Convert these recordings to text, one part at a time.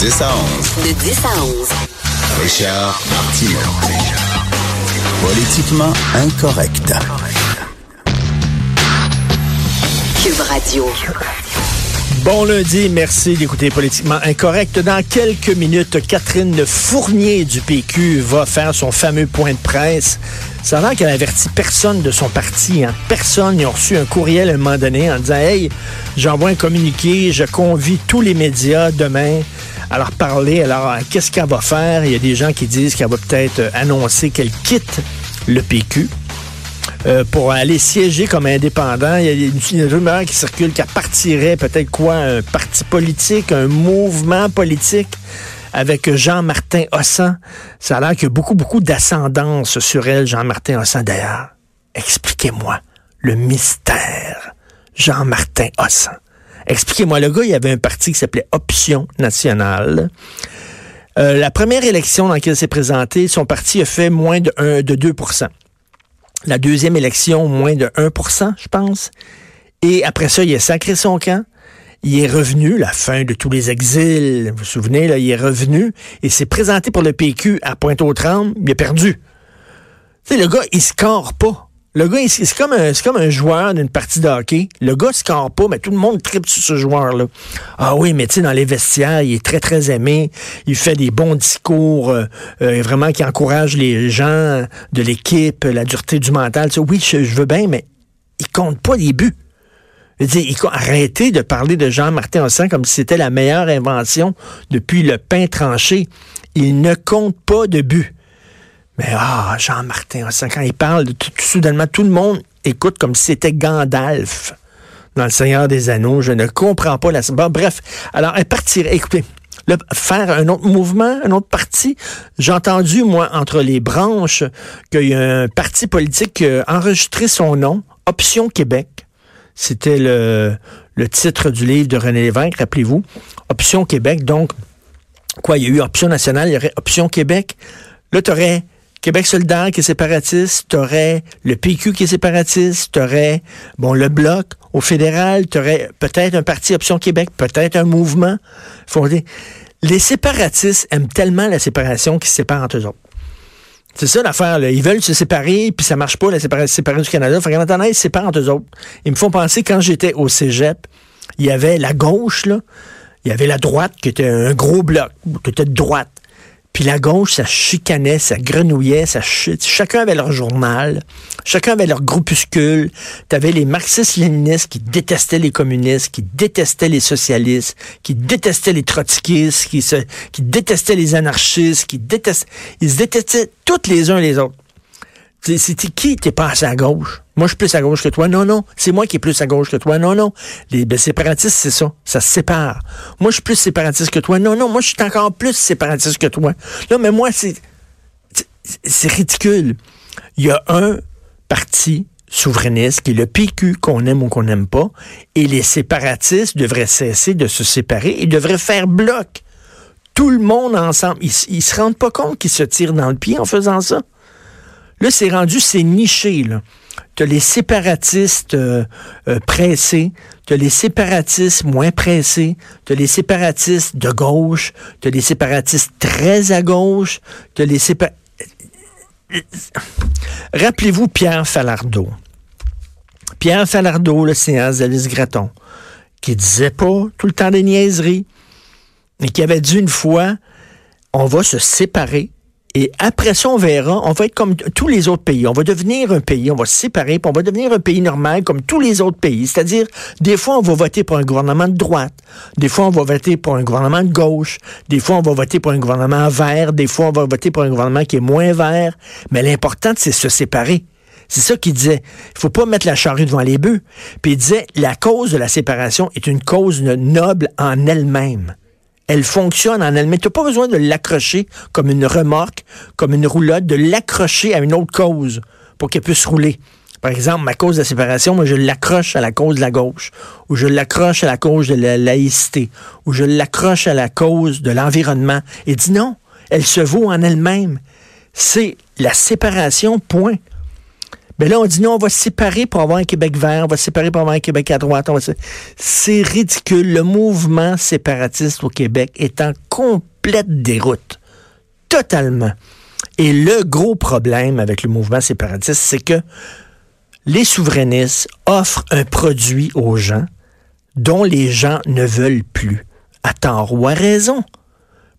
10 à 11. De 10 à 11. Richard Martineau. Politiquement incorrect. Cube Radio. Bon lundi, merci d'écouter Politiquement Incorrect. Dans quelques minutes, Catherine Fournier du PQ va faire son fameux point de presse. Ça a l'air qu'elle avertit personne de son parti. Hein. Personne. Ils ont reçu un courriel à un moment donné en disant Hey, j'envoie un communiqué, je convie tous les médias demain à leur parler. Alors, qu'est-ce qu'elle va faire? Il y a des gens qui disent qu'elle va peut-être annoncer qu'elle quitte le PQ. Euh, pour aller siéger comme indépendant. Il y a une, une rumeur qui circule qu'elle partirait peut-être quoi, un parti politique, un mouvement politique avec Jean-Martin Hossan. Ça a l'air qu'il y a beaucoup, beaucoup d'ascendance sur elle, Jean-Martin Hossan d'ailleurs. Expliquez-moi le mystère. Jean-Martin Hossan. Expliquez-moi, le gars, il y avait un parti qui s'appelait Option nationale. Euh, la première élection dans laquelle il s'est présenté, son parti a fait moins de, 1, de 2% la deuxième élection, moins de 1% je pense. Et après ça, il a sacré son camp. Il est revenu, la fin de tous les exils, vous vous souvenez, là, il est revenu et s'est présenté pour le PQ à Pointe-aux-Trembles, il a perdu. Tu le gars, il score pas. Le gars, c'est comme, un, comme un joueur d'une partie de hockey. Le gars score pas, mais tout le monde tripe sur ce joueur-là. Ah oui, mais tu sais, dans les vestiaires, il est très, très aimé. Il fait des bons discours, euh, euh, vraiment qui encourage les gens de l'équipe, la dureté du mental. oui, je, veux bien, mais il compte pas les buts. Arrêtez de parler de Jean-Martin Hossan comme si c'était la meilleure invention depuis le pain tranché. Il ne compte pas de buts. Mais ah, Jean-Martin, quand il parle, tout, soudainement, tout le monde écoute comme si c'était Gandalf dans Le Seigneur des Anneaux. Je ne comprends pas la... bref, alors, elle partirait, écoutez, faire un autre mouvement, un autre parti. J'ai entendu, moi, entre les branches, qu'il y a un parti politique qui a enregistré son nom, Option Québec. C'était le, le titre du livre de René Lévesque, rappelez-vous. Option Québec, donc, quoi, il y a eu Option nationale, il y aurait Option Québec. Là, tu Québec solidaire qui est séparatiste, t'aurais le PQ qui est séparatiste, t'aurais, bon, le Bloc au fédéral, t'aurais peut-être un parti Option Québec, peut-être un mouvement fondé. Les séparatistes aiment tellement la séparation qu'ils se séparent entre eux autres. C'est ça l'affaire. Ils veulent se séparer, puis ça marche pas, la séparation du Canada. Fait qu'en attendant, ils se séparent entre eux autres. Ils me font penser, quand j'étais au cégep, il y avait la gauche, là, il y avait la droite, qui était un gros bloc, qui était de droite. Puis la gauche, ça chicanait, ça grenouillait, ça ch... chacun avait leur journal, chacun avait leur groupuscule. T'avais les marxistes-léninistes qui détestaient les communistes, qui détestaient les socialistes, qui détestaient les trotskistes, qui, se... détestaient les anarchistes, qui détestaient... Ils se détestaient toutes les uns les autres. C'était qui? T'es passé à gauche? Moi, je suis plus à gauche que toi. Non, non. C'est moi qui est plus à gauche que toi. Non, non. Les ben, séparatistes, c'est ça. Ça se sépare. Moi, je suis plus séparatiste que toi. Non, non. Moi, je suis encore plus séparatiste que toi. Non, mais moi, c'est, c'est ridicule. Il y a un parti souverainiste qui est le PQ qu'on aime ou qu'on n'aime pas, et les séparatistes devraient cesser de se séparer et devraient faire bloc. Tout le monde ensemble. Ils, ils se rendent pas compte qu'ils se tirent dans le pied en faisant ça. Là, c'est rendu, c'est niché, là. T'as les séparatistes euh, euh, pressés, t'as les séparatistes moins pressés, t'as les séparatistes de gauche, t'as les séparatistes très à gauche, t'as les séparatistes... Rappelez-vous Pierre Falardeau. Pierre Falardeau, le séance d'Alice Graton, qui disait pas tout le temps des niaiseries, mais qui avait dit une fois, on va se séparer et après ça, on verra, on va être comme tous les autres pays. On va devenir un pays, on va se séparer, puis on va devenir un pays normal comme tous les autres pays. C'est-à-dire, des fois, on va voter pour un gouvernement de droite, des fois, on va voter pour un gouvernement de gauche, des fois, on va voter pour un gouvernement vert, des fois, on va voter pour un gouvernement qui est moins vert. Mais l'important, c'est se séparer. C'est ça qu'il disait. Il faut pas mettre la charrue devant les bœufs. Puis il disait, la cause de la séparation est une cause noble en elle-même elle fonctionne en elle-même. Tu pas besoin de l'accrocher comme une remorque, comme une roulotte, de l'accrocher à une autre cause pour qu'elle puisse rouler. Par exemple, ma cause de la séparation, moi, je l'accroche à la cause de la gauche, ou je l'accroche à la cause de la laïcité, ou je l'accroche à la cause de l'environnement. Et dit non, elle se vaut en elle-même. C'est la séparation, point. Ben là, on dit non, on va séparer pour avoir un Québec vert, on va séparer pour avoir un Québec à droite. C'est ridicule. Le mouvement séparatiste au Québec est en complète déroute. Totalement. Et le gros problème avec le mouvement séparatiste, c'est que les souverainistes offrent un produit aux gens dont les gens ne veulent plus, à tort ou à raison.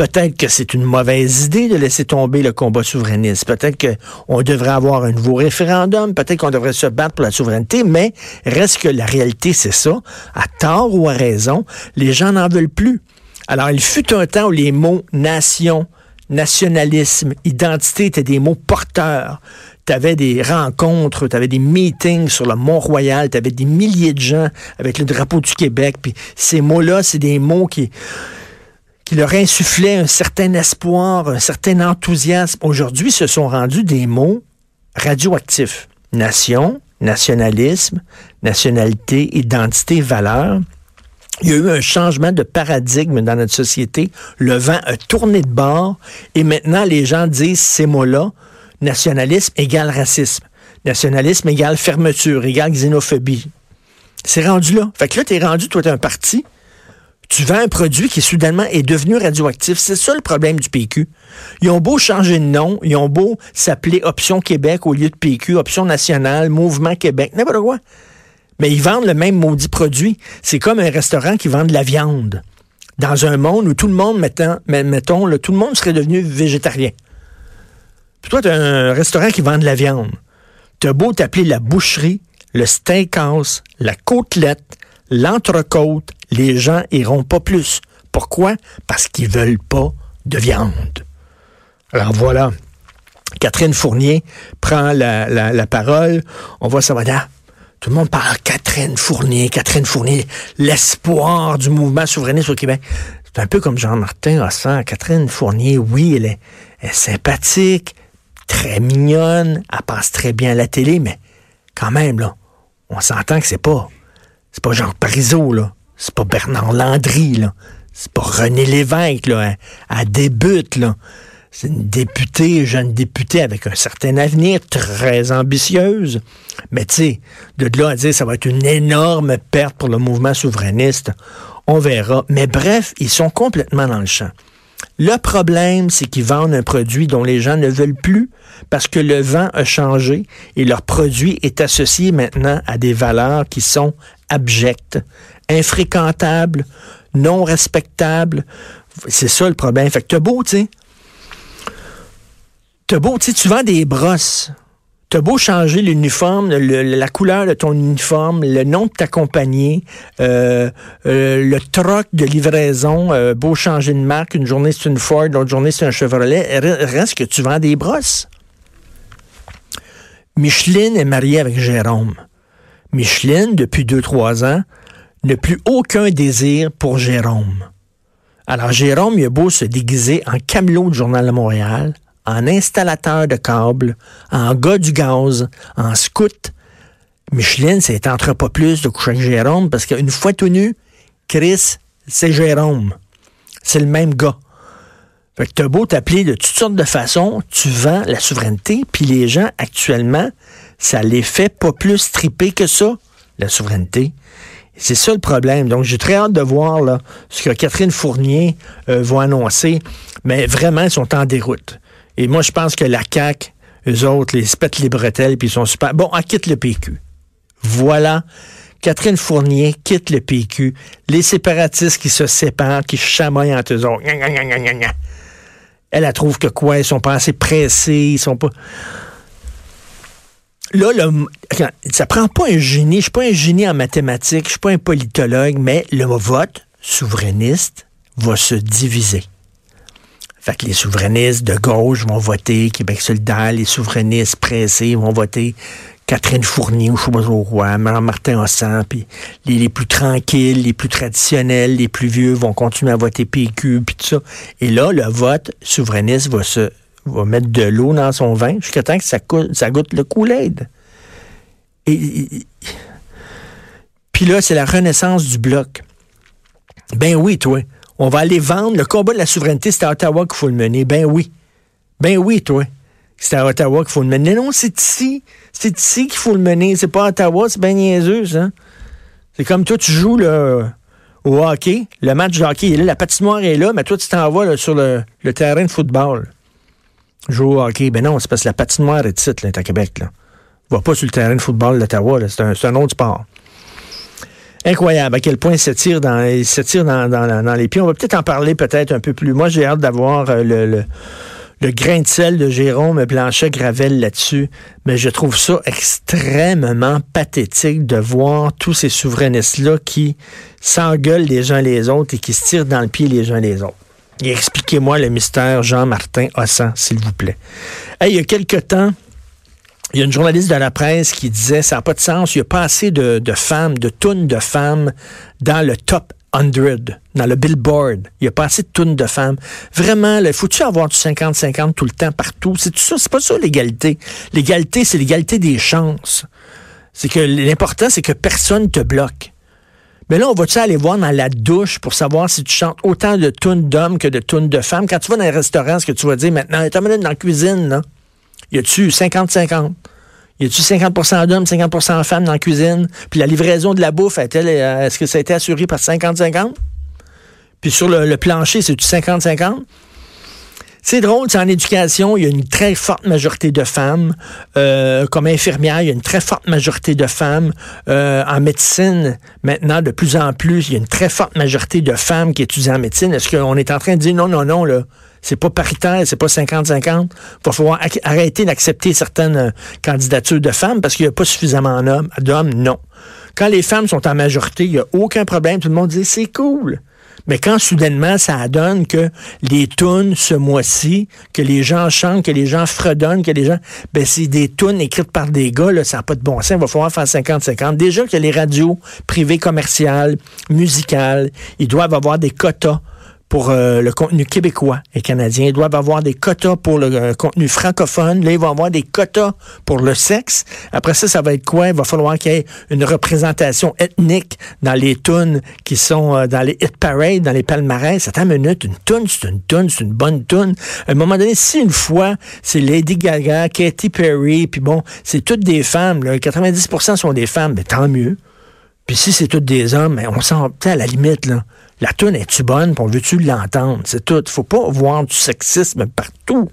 Peut-être que c'est une mauvaise idée de laisser tomber le combat souverainiste. Peut-être qu'on devrait avoir un nouveau référendum. Peut-être qu'on devrait se battre pour la souveraineté. Mais reste que la réalité, c'est ça. À tort ou à raison, les gens n'en veulent plus. Alors, il fut un temps où les mots nation, nationalisme, identité étaient des mots porteurs. Tu avais des rencontres, tu avais des meetings sur le Mont-Royal, tu avais des milliers de gens avec le drapeau du Québec. Puis ces mots-là, c'est des mots qui qui leur insufflaient un certain espoir, un certain enthousiasme, aujourd'hui se sont rendus des mots radioactifs. Nation, nationalisme, nationalité, identité, valeur. Il y a eu un changement de paradigme dans notre société. Le vent a tourné de bord et maintenant les gens disent ces mots-là, nationalisme égale racisme, nationalisme égale fermeture, égale xénophobie. C'est rendu là. Fait que là, t'es rendu, toi, t'es un parti tu vends un produit qui soudainement est devenu radioactif. C'est ça le problème du PQ. Ils ont beau changer de nom, ils ont beau s'appeler Option Québec au lieu de PQ, Option Nationale, Mouvement Québec, n'importe quoi. Mais ils vendent le même maudit produit. C'est comme un restaurant qui vend de la viande. Dans un monde où tout le monde, mettons, mettons tout le monde serait devenu végétarien. Puis toi, tu un restaurant qui vend de la viande. Tu as beau t'appeler la boucherie, le steakhouse, la côtelette, l'entrecôte, les gens iront pas plus. Pourquoi? Parce qu'ils veulent pas de viande. Alors voilà. Catherine Fournier prend la, parole. On va savoir, ah, tout le monde parle Catherine Fournier, Catherine Fournier, l'espoir du mouvement souverainiste au Québec. C'est un peu comme Jean-Martin Hossan. Catherine Fournier, oui, elle est, elle sympathique, très mignonne, elle passe très bien à la télé, mais quand même, là, on s'entend que c'est pas c'est pas Jean Parizeau, là. C'est pas Bernard Landry, là. C'est pas René Lévesque, là. Elle, débute, là. C'est une députée, jeune députée avec un certain avenir, très ambitieuse. Mais tu sais, de là à dire ça va être une énorme perte pour le mouvement souverainiste, on verra. Mais bref, ils sont complètement dans le champ. Le problème, c'est qu'ils vendent un produit dont les gens ne veulent plus parce que le vent a changé et leur produit est associé maintenant à des valeurs qui sont abjectes, infréquentables, non respectables. C'est ça le problème. Fait que t'as beau, tu sais. T'as beau, tu tu vends des brosses. T'as beau changer l'uniforme, la couleur de ton uniforme, le nom de ta compagnie, euh, euh, le troc de livraison, euh, beau changer de marque, une journée c'est une Ford, l'autre journée c'est un Chevrolet, reste que tu vends des brosses. Micheline est mariée avec Jérôme. Micheline, depuis deux, trois ans, n'a plus aucun désir pour Jérôme. Alors Jérôme, il a beau se déguiser en camelot du Journal de Montréal, en installateur de câbles, en gars du gaz, en scout. Micheline, c'est entre pas plus de coucher avec Jérôme parce qu'une fois tout nu, Chris, c'est Jérôme. C'est le même gars. Fait que t'as beau t'appeler de toutes sortes de façons, tu vends la souveraineté, puis les gens, actuellement, ça les fait pas plus triper que ça, la souveraineté. C'est ça le problème. Donc, j'ai très hâte de voir là, ce que Catherine Fournier euh, va annoncer. Mais vraiment, ils sont en déroute. Et moi, je pense que la CAQ, eux autres, les pètent les bretelles, puis ils sont super. Bon, elle quitte le PQ. Voilà. Catherine Fournier quitte le PQ. Les séparatistes qui se séparent, qui chamoyent entre eux autres. Elle, elle trouve que quoi? Ils sont pas assez pressés, ils sont pas là, le, ça prend pas un génie. Je suis pas un génie en mathématiques, je suis pas un politologue, mais le vote souverainiste va se diviser. Les souverainistes de gauche vont voter Québec solidaire, les souverainistes pressés vont voter Catherine Fournier ou je sais pas roi, Martin Hossan, puis les, plus tranquilles, les plus traditionnels, les plus vieux vont continuer à voter PQ, puis tout ça. Et là, le vote souverainiste va mettre de l'eau dans son vin jusqu'à temps que ça, ça goûte le Kool-Aid. Et, puis là, c'est la renaissance du bloc. Ben oui, toi. On va aller vendre. Le combat de la souveraineté, c'est à Ottawa qu'il faut le mener. Ben oui. Ben oui, toi. c'est à Ottawa qu'il faut le mener. Non, c'est ici. C'est ici qu'il faut le mener. C'est pas à Ottawa, c'est bien niaiseux, ça. C'est comme toi, tu joues là, au hockey. Le match de hockey est là, la patinoire est là, mais toi, tu t'en vas sur le, le terrain de football. Jouer au hockey. Ben non, c'est parce que la patinoire est ici, là, à Québec. Va pas sur le terrain de football d'Ottawa. C'est un autre sport. Incroyable à quel point il s'étire dans, dans, les pieds. On va peut-être en parler peut-être un peu plus. Moi, j'ai hâte d'avoir euh, le, grain de sel de Jérôme Blanchet-Gravel là-dessus, mais je trouve ça extrêmement pathétique de voir tous ces souverainistes-là qui s'engueulent les uns les autres et qui se tirent dans le pied les uns les autres. Expliquez-moi le mystère Jean-Martin Hossan, s'il vous plaît. Hey, il y a quelque temps, il y a une journaliste de la presse qui disait ça n'a pas de sens, il n'y a pas assez de, femmes, de tonnes de femmes dans le top 100, dans le billboard. Il n'y a pas assez de tonnes de femmes. Vraiment, il faut-tu avoir du 50-50 tout le temps, partout? C'est tout ça, c'est pas ça l'égalité. L'égalité, c'est l'égalité des chances. C'est que l'important, c'est que personne te bloque. Mais là, on va-tu aller voir dans la douche pour savoir si tu chantes autant de tunes d'hommes que de tunes de femmes? Quand tu vas dans un restaurant, ce que tu vas dire maintenant, t'as dans la cuisine, là. Y a-tu 50-50? Y a-tu 50% d'hommes, 50% de femmes dans la cuisine? Puis la livraison de la bouffe, est-ce que ça a été assuré par 50-50? Puis sur le, le plancher, c'est-tu 50-50? C'est drôle, c'est en éducation, il y a une très forte majorité de femmes. Euh, comme infirmière, il y a une très forte majorité de femmes. Euh, en médecine, maintenant, de plus en plus, il y a une très forte majorité de femmes qui étudient en médecine. Est-ce qu'on est en train de dire non, non, non, là, c'est pas paritaire, c'est pas 50-50. Il va falloir arrêter d'accepter certaines euh, candidatures de femmes parce qu'il n'y a pas suffisamment d'hommes. Non. Quand les femmes sont en majorité, il n'y a aucun problème. Tout le monde dit c'est cool. Mais quand soudainement ça donne que les tunes ce mois-ci, que les gens chantent, que les gens fredonnent, que les gens, ben c'est des tunes écrites par des gars, là, ça n'a pas de bon sens. Il va falloir faire 50-50. Déjà que les radios privées commerciales, musicales, ils doivent avoir des quotas pour euh, le contenu québécois et canadien. Ils doivent avoir des quotas pour le euh, contenu francophone. Là, ils vont avoir des quotas pour le sexe. Après ça, ça va être quoi? Il va falloir qu'il y ait une représentation ethnique dans les tunes qui sont euh, dans les hit parades, dans les palmarès. Attends une minute, une tune, c'est une tune, c'est une bonne tune. À un moment donné, si une fois, c'est Lady Gaga, Katy Perry, puis bon, c'est toutes des femmes, là, 90% sont des femmes, mais tant mieux. Puis si c'est toutes des hommes, mais on s'en à la limite, là. La tune est-tu bonne, on veut-tu l'entendre? C'est tout. Faut pas voir du sexisme partout.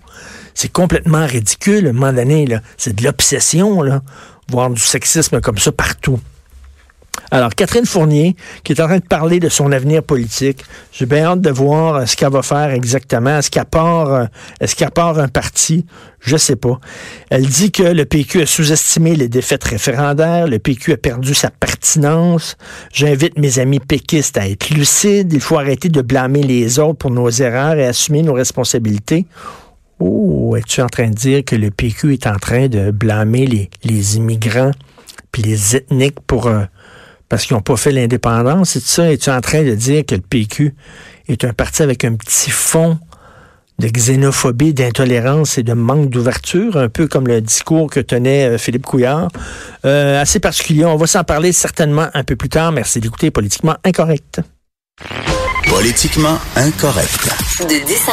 C'est complètement ridicule, à un moment donné. C'est de l'obsession, là. Voir du sexisme comme ça partout. Alors, Catherine Fournier, qui est en train de parler de son avenir politique, j'ai bien hâte de voir euh, ce qu'elle va faire exactement. Est-ce qu'elle part, euh, est-ce qu'elle part un parti? Je sais pas. Elle dit que le PQ a sous-estimé les défaites référendaires, le PQ a perdu sa pertinence. J'invite mes amis péquistes à être lucides. Il faut arrêter de blâmer les autres pour nos erreurs et assumer nos responsabilités. Oh, es-tu en train de dire que le PQ est en train de blâmer les, les immigrants puis les ethniques pour... Euh, parce qu'ils n'ont pas fait l'indépendance, c'est ça? Es-tu en train de dire que le PQ est un parti avec un petit fond de xénophobie, d'intolérance et de manque d'ouverture, un peu comme le discours que tenait euh, Philippe Couillard? Euh, assez particulier. On va s'en parler certainement un peu plus tard. Merci d'écouter Politiquement Incorrect. Politiquement Incorrect. De 10